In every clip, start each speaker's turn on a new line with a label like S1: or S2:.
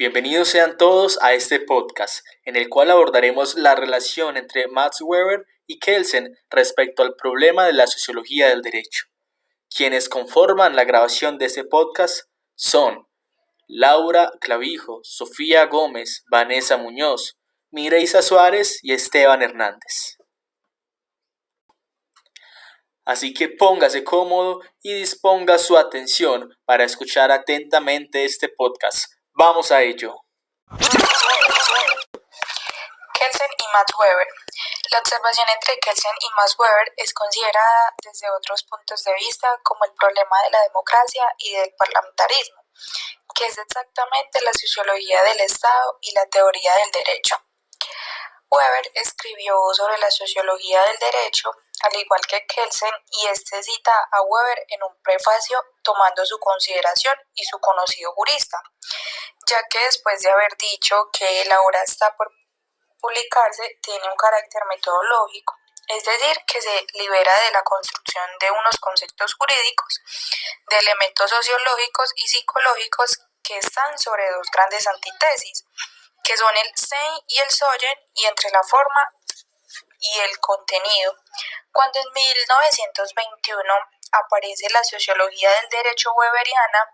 S1: Bienvenidos sean todos a este podcast, en el cual abordaremos la relación entre Max Weber y Kelsen respecto al problema de la sociología del derecho. Quienes conforman la grabación de este podcast son Laura Clavijo, Sofía Gómez, Vanessa Muñoz, Mireisa Suárez y Esteban Hernández. Así que póngase cómodo y disponga su atención para escuchar atentamente este podcast. Vamos a ello.
S2: Kelsen y Max Weber. La observación entre Kelsen y Max Weber es considerada desde otros puntos de vista como el problema de la democracia y del parlamentarismo, que es exactamente la sociología del Estado y la teoría del derecho. Weber escribió sobre la sociología del derecho, al igual que Kelsen, y este cita a Weber en un prefacio tomando su consideración y su conocido jurista, ya que después de haber dicho que la obra está por publicarse tiene un carácter metodológico, es decir, que se libera de la construcción de unos conceptos jurídicos, de elementos sociológicos y psicológicos que están sobre dos grandes antítesis, que son el sein y el soyen, y entre la forma y el contenido. Cuando en 1921 aparece la sociología del derecho weberiana,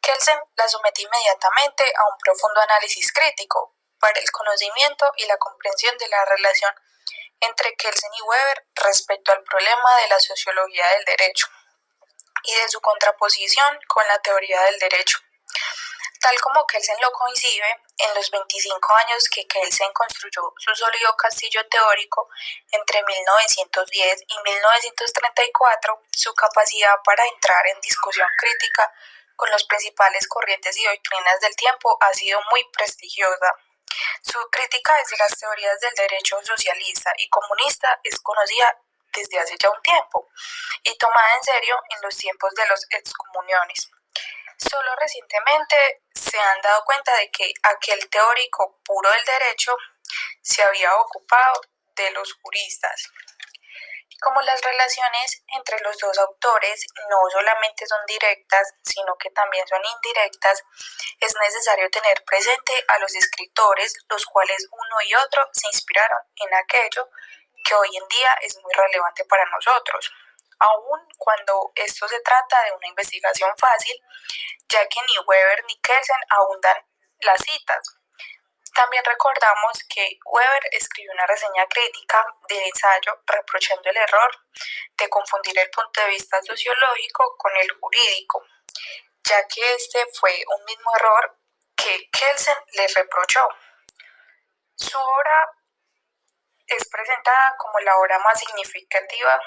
S2: Kelsen la somete inmediatamente a un profundo análisis crítico para el conocimiento y la comprensión de la relación entre Kelsen y Weber respecto al problema de la sociología del derecho y de su contraposición con la teoría del derecho. Tal como Kelsen lo coincide, en los 25 años que Kelsen construyó su sólido castillo teórico entre 1910 y 1934, su capacidad para entrar en discusión crítica con las principales corrientes y doctrinas del tiempo ha sido muy prestigiosa. Su crítica desde las teorías del derecho socialista y comunista es conocida desde hace ya un tiempo y tomada en serio en los tiempos de los excomuniones. Solo recientemente se han dado cuenta de que aquel teórico puro del derecho se había ocupado de los juristas. Como las relaciones entre los dos autores no solamente son directas, sino que también son indirectas, es necesario tener presente a los escritores, los cuales uno y otro se inspiraron en aquello que hoy en día es muy relevante para nosotros aun cuando esto se trata de una investigación fácil, ya que ni Weber ni Kelsen abundan las citas. También recordamos que Weber escribió una reseña crítica del ensayo reprochando el error de confundir el punto de vista sociológico con el jurídico, ya que este fue un mismo error que Kelsen le reprochó. Su obra es presentada como la obra más significativa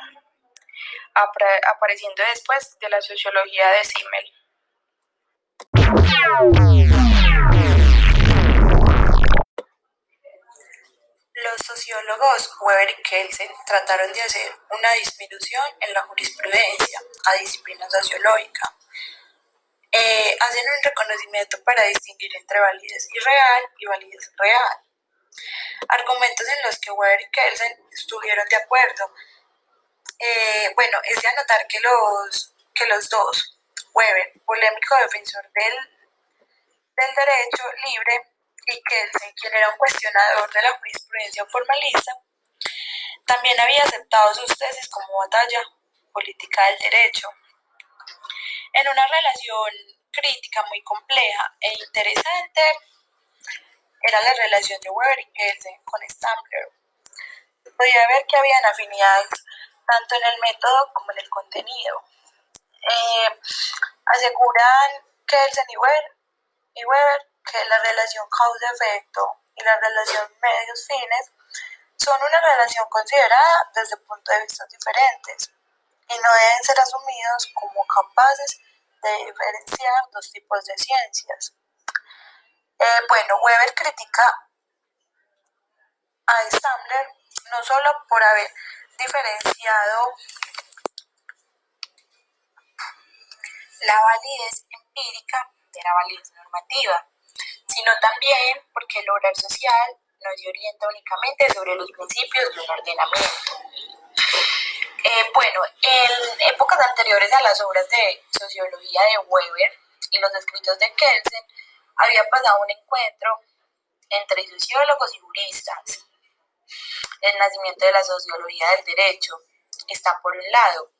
S2: apareciendo después de la sociología de Simmel. Los sociólogos Weber y Kelsen trataron de hacer una disminución en la jurisprudencia a disciplina sociológica. Eh, hacen un reconocimiento para distinguir entre validez irreal y validez real. Argumentos en los que Weber y Kelsen estuvieron de acuerdo eh, bueno, es de anotar que los, que los dos, Weber, polémico defensor del, del derecho libre, y Kelsen, quien era un cuestionador de la jurisprudencia formalista, también había aceptado sus tesis como batalla política del derecho. En una relación crítica muy compleja e interesante, era la relación de Weber y Kelsen con Stampler. Podía ver que habían afinidades tanto en el método como en el contenido. Eh, aseguran que el y Weber, y Weber que la relación causa-efecto y la relación medios-fines son una relación considerada desde puntos de vista diferentes y no deben ser asumidos como capaces de diferenciar dos tipos de ciencias. Eh, bueno, Weber critica a Stamler no solo por haber diferenciado la validez empírica de la validez normativa, sino también porque el oral social no se orienta únicamente sobre los principios de un ordenamiento. Eh, bueno, en épocas anteriores a las obras de sociología de Weber y los escritos de Kelsen, había pasado un encuentro entre sociólogos y juristas. El nacimiento de la sociología del derecho está por un lado.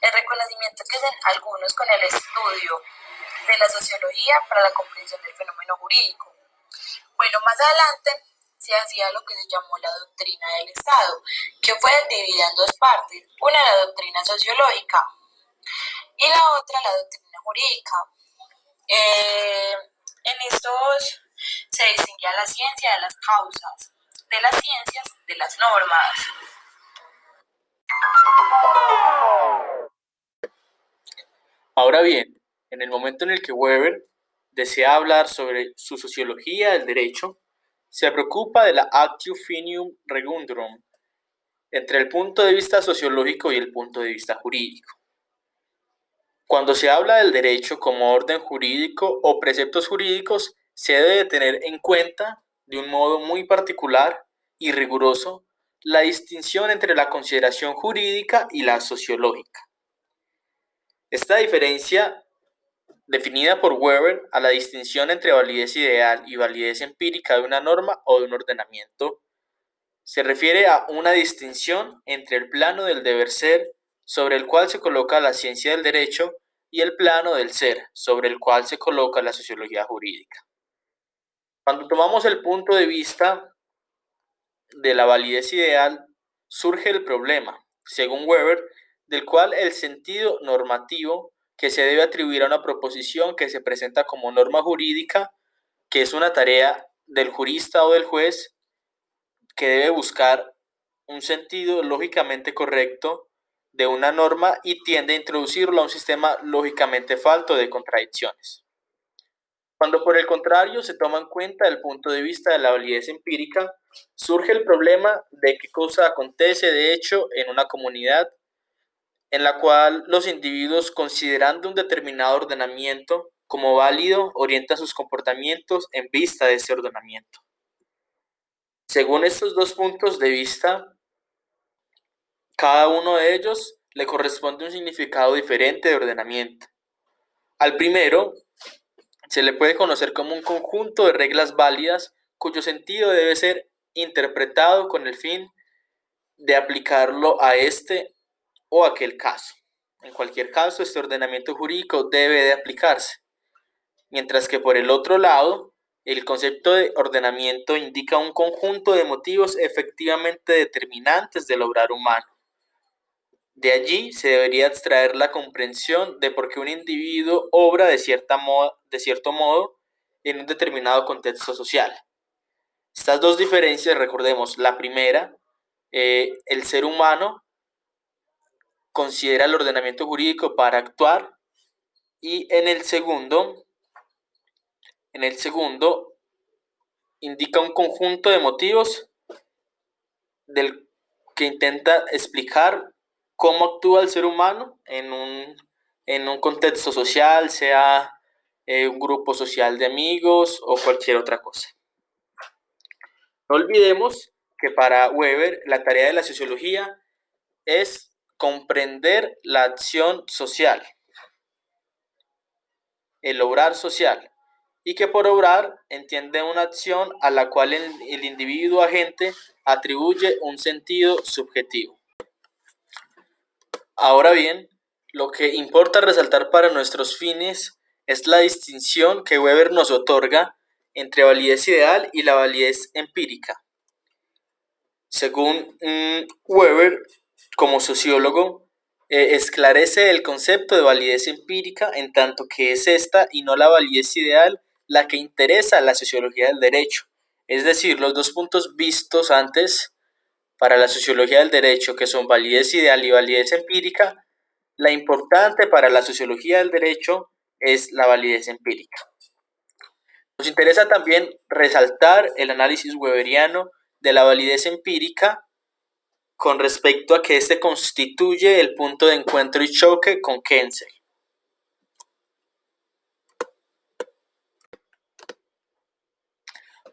S2: El reconocimiento que hacen algunos con el estudio de la sociología para la comprensión del fenómeno jurídico. Bueno, más adelante se hacía lo que se llamó la doctrina del Estado, que fue dividida en dos partes, una la doctrina sociológica y la otra la doctrina jurídica. Eh, en estos se distinguía la ciencia de las causas, de las ciencias de las normas.
S1: Ahora bien, en el momento en el que Weber desea hablar sobre su sociología del derecho, se preocupa de la actio finium regundrum entre el punto de vista sociológico y el punto de vista jurídico. Cuando se habla del derecho como orden jurídico o preceptos jurídicos, se debe tener en cuenta de un modo muy particular y riguroso la distinción entre la consideración jurídica y la sociológica. Esta diferencia, definida por Weber a la distinción entre validez ideal y validez empírica de una norma o de un ordenamiento, se refiere a una distinción entre el plano del deber ser sobre el cual se coloca la ciencia del derecho y el plano del ser sobre el cual se coloca la sociología jurídica. Cuando tomamos el punto de vista de la validez ideal, surge el problema, según Weber, del cual el sentido normativo que se debe atribuir a una proposición que se presenta como norma jurídica, que es una tarea del jurista o del juez, que debe buscar un sentido lógicamente correcto de una norma y tiende a introducirlo a un sistema lógicamente falto de contradicciones. Cuando por el contrario se toma en cuenta el punto de vista de la validez empírica, surge el problema de qué cosa acontece de hecho en una comunidad en la cual los individuos, considerando un determinado ordenamiento como válido, orientan sus comportamientos en vista de ese ordenamiento. Según estos dos puntos de vista, cada uno de ellos le corresponde un significado diferente de ordenamiento. Al primero se le puede conocer como un conjunto de reglas válidas cuyo sentido debe ser interpretado con el fin de aplicarlo a este o aquel caso. En cualquier caso, este ordenamiento jurídico debe de aplicarse. Mientras que por el otro lado, el concepto de ordenamiento indica un conjunto de motivos efectivamente determinantes del obrar humano. De allí se debería extraer la comprensión de por qué un individuo obra de, cierta de cierto modo en un determinado contexto social. Estas dos diferencias, recordemos, la primera, eh, el ser humano considera el ordenamiento jurídico para actuar y en el segundo, en el segundo indica un conjunto de motivos del que intenta explicar cómo actúa el ser humano en un, en un contexto social, sea eh, un grupo social de amigos o cualquier otra cosa. No olvidemos que para Weber la tarea de la sociología es comprender la acción social, el obrar social, y que por obrar entiende una acción a la cual el, el individuo agente atribuye un sentido subjetivo. Ahora bien, lo que importa resaltar para nuestros fines es la distinción que Weber nos otorga entre validez ideal y la validez empírica. Según mm, Weber, como sociólogo, eh, esclarece el concepto de validez empírica en tanto que es esta y no la validez ideal la que interesa a la sociología del derecho. Es decir, los dos puntos vistos antes para la sociología del derecho, que son validez ideal y validez empírica, la importante para la sociología del derecho es la validez empírica. Nos interesa también resaltar el análisis weberiano de la validez empírica con respecto a que éste constituye el punto de encuentro y choque con Kensel.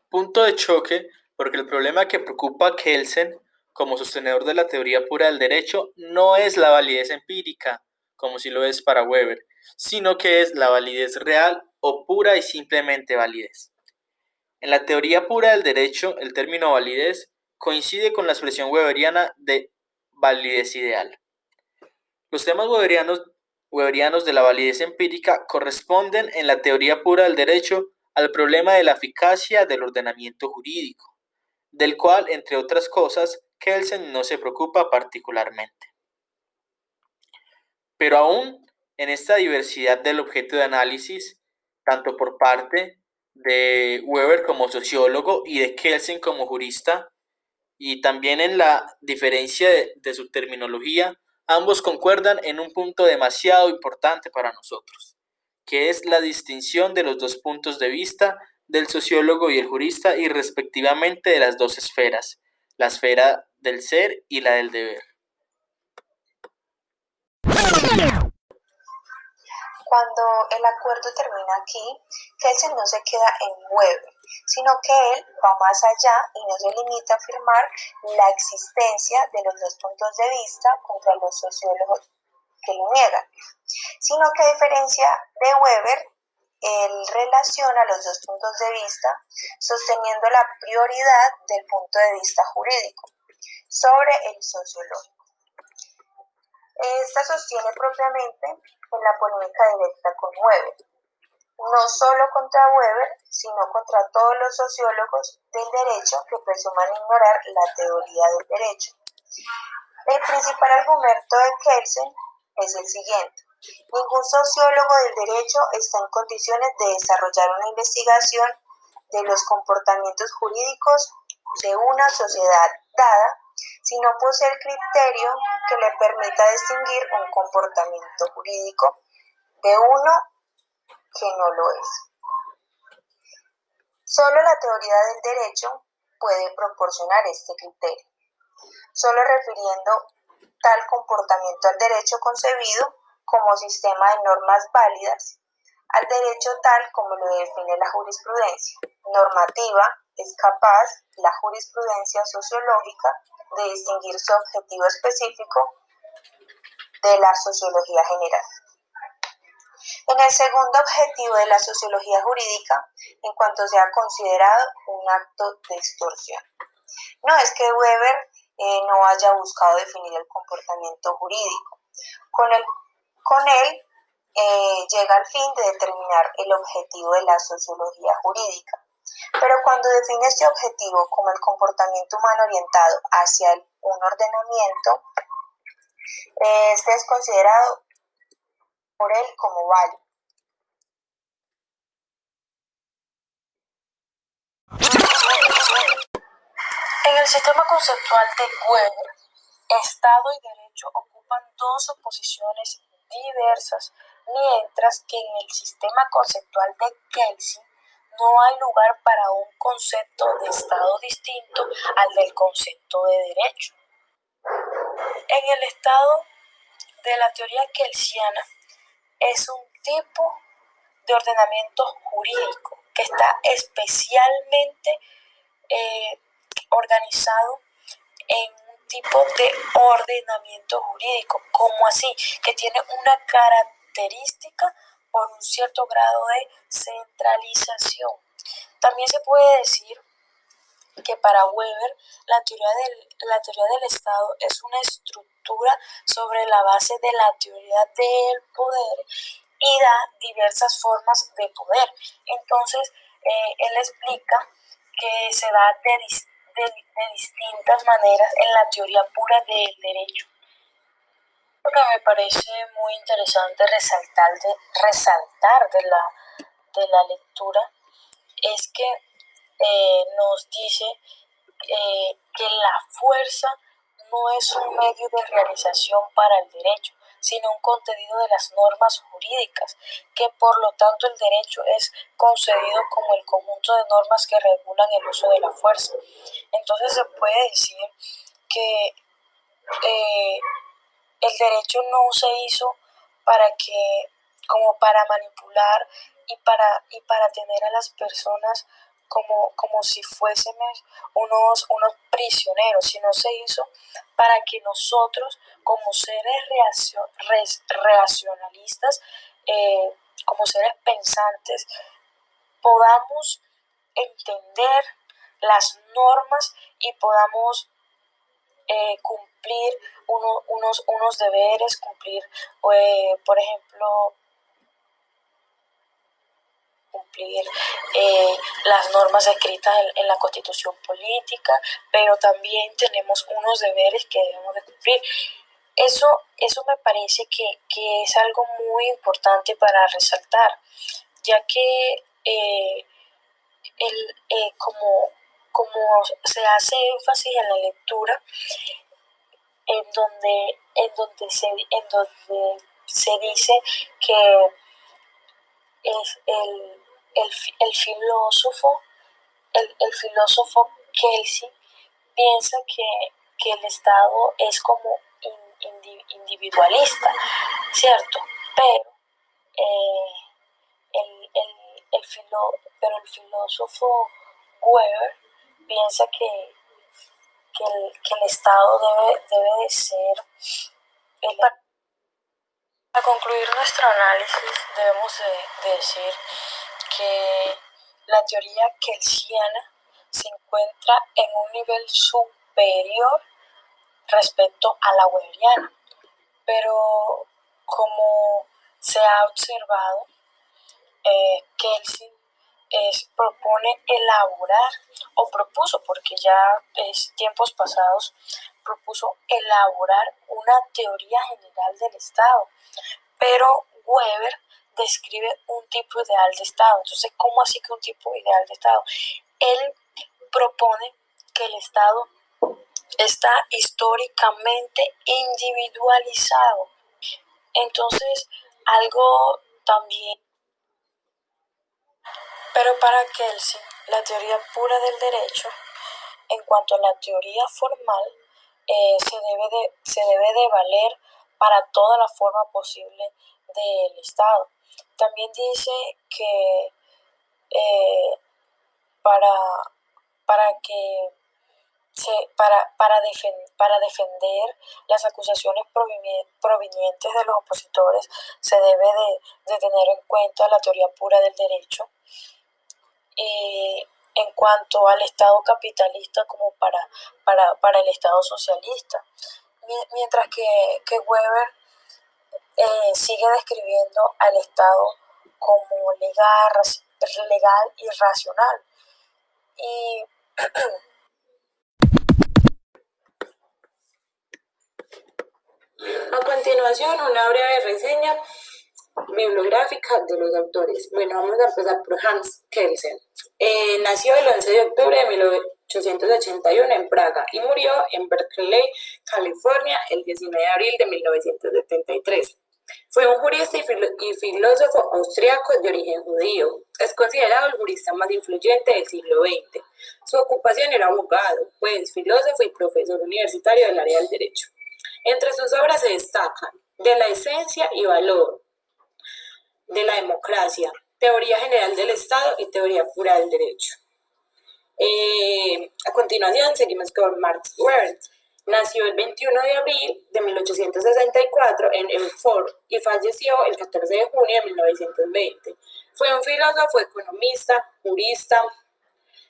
S1: Punto de choque porque el problema que preocupa a Kelsen como sostenedor de la teoría pura del derecho no es la validez empírica, como si lo es para Weber, sino que es la validez real o pura y simplemente validez. En la teoría pura del derecho, el término validez coincide con la expresión weberiana de validez ideal. Los temas weberianos, weberianos de la validez empírica corresponden en la teoría pura del derecho al problema de la eficacia del ordenamiento jurídico, del cual, entre otras cosas, Kelsen no se preocupa particularmente. Pero aún en esta diversidad del objeto de análisis, tanto por parte de Weber como sociólogo y de Kelsen como jurista, y también en la diferencia de, de su terminología, ambos concuerdan en un punto demasiado importante para nosotros, que es la distinción de los dos puntos de vista del sociólogo y el jurista y respectivamente de las dos esferas, la esfera del ser y la del deber.
S3: Cuando el acuerdo termina aquí, Kelsen no se queda en Weber, sino que él va más allá y no se limita a afirmar la existencia de los dos puntos de vista contra los sociólogos que lo niegan, sino que a diferencia de Weber, él relaciona los dos puntos de vista sosteniendo la prioridad del punto de vista jurídico sobre el sociológico. Esta sostiene propiamente en la polémica directa con Weber, no solo contra Weber, sino contra todos los sociólogos del derecho que presuman ignorar la teoría del derecho. El principal argumento de Kelsen es el siguiente. Ningún sociólogo del derecho está en condiciones de desarrollar una investigación de los comportamientos jurídicos de una sociedad dada si no posee el criterio que le permita distinguir un comportamiento jurídico de uno que no lo es. Solo la teoría del derecho puede proporcionar este criterio, solo refiriendo tal comportamiento al derecho concebido como sistema de normas válidas, al derecho tal como lo define la jurisprudencia. Normativa es capaz la jurisprudencia sociológica de distinguir su objetivo específico de la sociología general. En el segundo objetivo de la sociología jurídica, en cuanto sea considerado un acto de extorsión. No es que Weber eh, no haya buscado definir el comportamiento jurídico. Con, con él eh, llega al fin de determinar el objetivo de la sociología jurídica. Pero cuando define este objetivo como el comportamiento humano orientado hacia un ordenamiento, este es considerado por él como válido.
S4: En el sistema conceptual de Weber, Estado y Derecho ocupan dos oposiciones diversas, mientras que en el sistema conceptual de Kelsen no hay lugar para un concepto de Estado distinto al del concepto de derecho. En el estado de la teoría kelsiana es un tipo de ordenamiento jurídico que está especialmente eh, organizado en un tipo de ordenamiento jurídico, como así, que tiene una característica por un cierto grado de centralización. También se puede decir que para Weber la teoría, del, la teoría del Estado es una estructura sobre la base de la teoría del poder y da diversas formas de poder. Entonces, eh, él explica que se da de, de distintas maneras en la teoría pura del derecho. Que me parece muy interesante resaltar de, resaltar de, la, de la lectura es que eh, nos dice eh, que la fuerza no es un medio de realización para el derecho, sino un contenido de las normas jurídicas, que por lo tanto el derecho es concedido como el conjunto de normas que regulan el uso de la fuerza. Entonces se puede decir que eh, el derecho no se hizo para que, como para manipular y para, y para tener a las personas como, como si fuésemos unos, unos prisioneros, sino se hizo para que nosotros, como seres reaccionalistas, eh, como seres pensantes, podamos entender las normas y podamos eh, cumplir unos, unos deberes, cumplir, eh, por ejemplo, cumplir eh, las normas escritas en, la constitución política, pero también tenemos unos deberes que debemos de cumplir. Eso, eso me parece que, es algo muy importante para resaltar, ya que el, como como se hace énfasis en la lectura, en donde, en donde, se, en donde se dice que es el, el, filósofo, el, el, filósofo Kelsey piensa que, el Estado es como individualista, ¿cierto? Pero, eh, el, el, pero el filósofo Weber piensa que, que, el, que el Estado debe, debe de ser Para concluir nuestro análisis debemos de, decir que la teoría kelsiana se encuentra en un nivel superior respecto a la weberiana, pero como se ha observado, eh, es, propone elaborar, o propuso, porque ya es tiempos pasados, propuso elaborar una teoría general del Estado. Pero Weber describe un tipo ideal de Estado. Entonces, ¿cómo así que un tipo ideal de Estado? Él propone que el Estado está históricamente individualizado. Entonces, algo también pero para Kelsey, la teoría pura del derecho, en cuanto a la teoría formal, eh, se, debe de, se debe de valer para toda la forma posible del Estado. También dice que eh, para, para que para, para, para defender las acusaciones provenientes de los opositores se debe de, de tener en cuenta la teoría pura del derecho eh, en cuanto al Estado capitalista como para, para, el Estado socialista. Mientras que, que Weber eh, sigue describiendo al Estado como legal, legal y racional. Y
S5: a continuación, una breve reseña bibliográfica de los autores. Bueno, vamos a empezar por Hans Kelsen. Eh, nació el 11 de octubre de 1881 en Praga y murió en Berkeley, California, el 19 de abril de 1973. Fue un jurista y, filósofo austriaco de origen judío. Es considerado el jurista más influyente del siglo XX. Su ocupación era abogado, pues filósofo y profesor universitario del área del derecho. Entre sus obras se destacan De la esencia y valor, de la democracia, teoría general del Estado y teoría pura del derecho. Eh, a continuación seguimos con Max Weber. Nació el 21 de abril de 1864 en Elford y falleció el 14 de junio de 1920. Fue un filósofo, economista, jurista,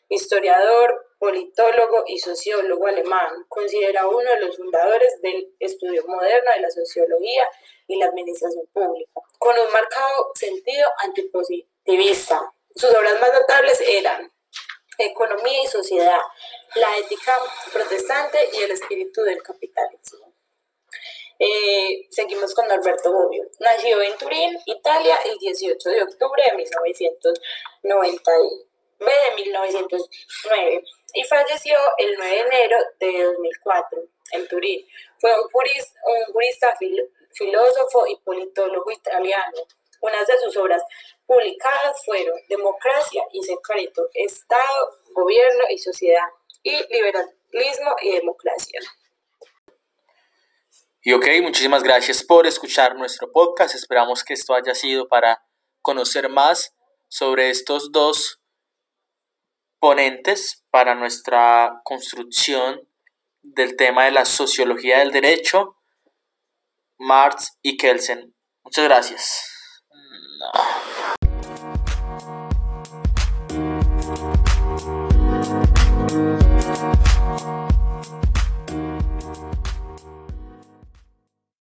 S5: historiador, politólogo y sociólogo alemán, considerado uno de los fundadores del estudio moderno de la sociología y la administración pública, con un marcado sentido antipositivista. Sus obras más notables eran Economía y Sociedad, la ética protestante y el espíritu del capitalismo. Eh, seguimos con Alberto Bobbio. Nació en Turín, Italia, el 18 de octubre de 1990 de 1909 y falleció el 9 de enero de 2004 en Turín. Fue un jurista, un jurista filósofo y politólogo italiano. Unas de sus obras publicadas fueron Democracia y Secreto, Estado, Gobierno y Sociedad, y Liberalismo y Democracia.
S1: Y ok, muchísimas gracias por escuchar nuestro podcast. Esperamos que esto haya sido para conocer más sobre estos dos ponentes para nuestra construcción del tema de la sociología del derecho, Marx y Kelsen. Muchas gracias.